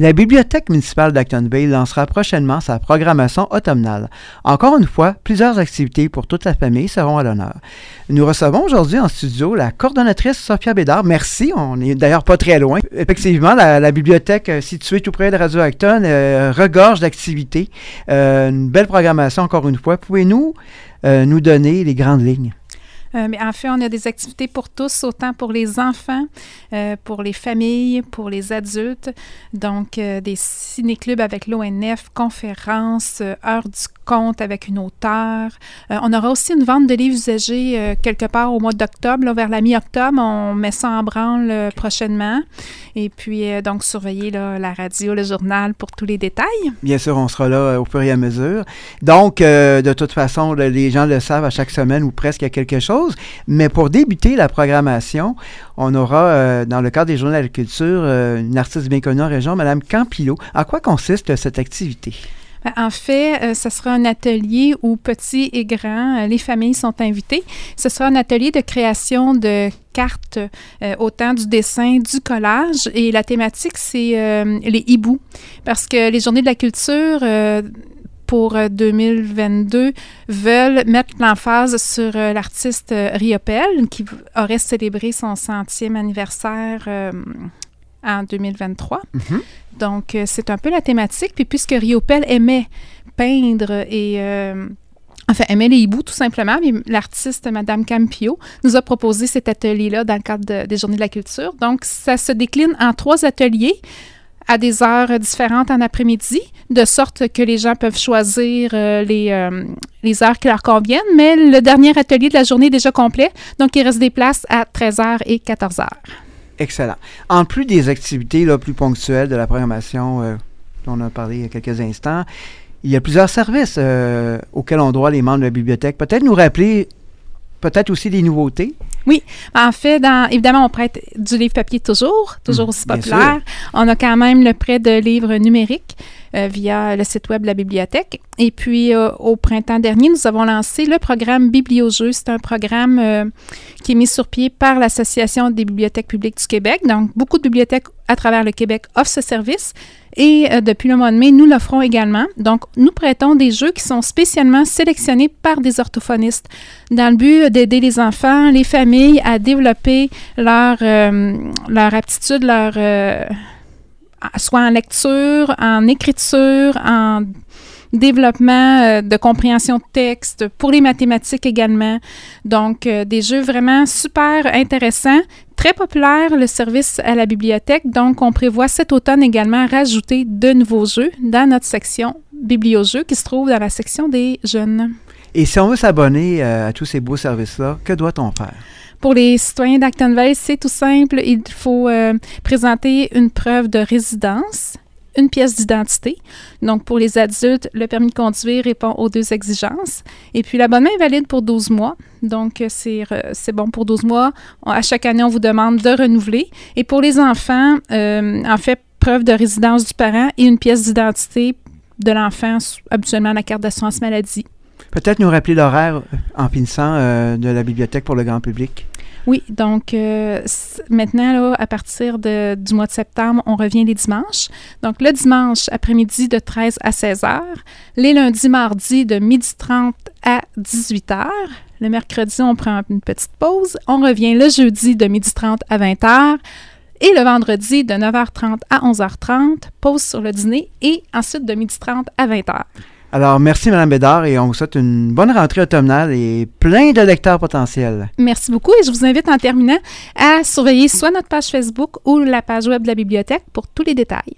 La Bibliothèque municipale d'Actonville lancera prochainement sa programmation automnale. Encore une fois, plusieurs activités pour toute la famille seront à l'honneur. Nous recevons aujourd'hui en studio la coordonnatrice Sophia Bédard. Merci, on n'est d'ailleurs pas très loin. Effectivement, la, bibliothèque euh, située tout près de Radio Acton euh, regorge d'activités. Euh, une belle programmation encore une fois. Pouvez-nous nous donner les grandes lignes? Euh, mais en fait, on a des activités pour tous, autant pour les enfants, euh, pour les familles, pour les adultes. Donc, euh, des ciné-clubs avec l'ONF, conférences, heures du avec une auteure. on aura aussi une vente de livres usagés quelque part au mois d'octobre, vers la mi-octobre. On met ça en branle prochainement. Et puis, donc, surveiller la radio, le journal pour tous les détails. Bien sûr, on sera là au fur et à mesure. Donc, de toute façon, les gens le savent à chaque semaine ou presque il y a quelque chose. Mais pour débuter la programmation, on aura, euh, dans le cadre des Journées de la culture, euh, une artiste bien connue en région, Mme Campillo. À quoi consiste cette activité? En fait, euh, ce sera un atelier où petits et grands, les familles sont invitées. Ce sera un atelier de création de cartes, autant du dessin, du collage. Et la thématique, c'est les hiboux. Parce que les journées de la culture pour 2022 euh, veulent mettre l'emphase sur euh, l'artiste euh, Riopel qui aurait célébré son centième anniversaire en 2023. Mm-hmm. Donc, c'est un peu la thématique. Puis, puisque Riopel aimait peindre et enfin, aimait les hiboux tout simplement, mais l'artiste Madame Campio nous a proposé cet atelier-là dans le cadre des Journées de la culture. Donc, ça se décline en trois ateliers à des heures différentes en après-midi, de sorte que les gens peuvent choisir euh, les, euh, les heures qui leur conviennent. Mais le dernier atelier de la journée est déjà complet, donc il reste des places à 13h et 14h. Excellent. En plus des activités là, plus ponctuelles de la programmation euh, dont on a parlé il y a quelques instants, il y a plusieurs services auxquels ont droit les membres de la bibliothèque. Peut-être nous rappeler peut-être aussi des nouveautés? Oui. En fait, dans, évidemment, on prête du livre papier toujours, toujours mmh, aussi populaire. On a quand même le prêt de livres numériques euh, via le site web de la bibliothèque. Et puis, euh, au printemps dernier, nous avons lancé le programme Bibliojeux. C'est un programme euh, qui est mis sur pied par l'Association des bibliothèques publiques du Québec. Donc, beaucoup de bibliothèques à travers le Québec offrent ce service. Et euh, depuis le mois de mai, nous l'offrons également. Donc, nous prêtons des jeux qui sont spécialement sélectionnés par des orthophonistes dans le but d'aider les enfants, les familles à développer leur, euh, leur aptitude, leur, euh, soit en lecture, en écriture, en développement de compréhension de texte, pour les mathématiques également. Donc, des jeux vraiment super intéressants très populaire, le service à la bibliothèque. Donc, on prévoit cet automne également rajouter de nouveaux jeux dans notre section Bibliojeux qui se trouve dans la section des jeunes. Et si on veut s'abonner euh, à tous ces beaux services-là, que doit-on faire? Pour les citoyens d'Actonville, c'est tout simple. Il faut euh, présenter une preuve de résidence une pièce d'identité. Donc, pour les adultes, le permis de conduire répond aux deux exigences. Et puis, l'abonnement est valide pour 12 mois. Donc, c'est bon pour 12 mois. À chaque année, on vous demande de renouveler. Et pour les enfants, euh, en fait, preuve de résidence du parent et une pièce d'identité de l'enfant, habituellement la carte d'assurance maladie. Peut-être nous rappeler l'horaire euh, en finissant euh, de la bibliothèque pour le grand public. Oui, donc euh, maintenant, là, à partir de, du mois de septembre, on revient les dimanches. Donc le dimanche après-midi de 13 à 16 heures, les lundis, mardis de 12h30 à 18 h. Le mercredi, on prend une petite pause. On revient le jeudi de 12h30 à 20 h. Et le vendredi de 9h30 à 11h30, pause sur le dîner et ensuite de 12h30 à 20h. Alors, merci, Mme Bédard, et on vous souhaite une bonne rentrée automnale et plein de lecteurs potentiels. Merci beaucoup, et je vous invite en terminant à surveiller soit notre page Facebook ou la page web de la bibliothèque pour tous les détails.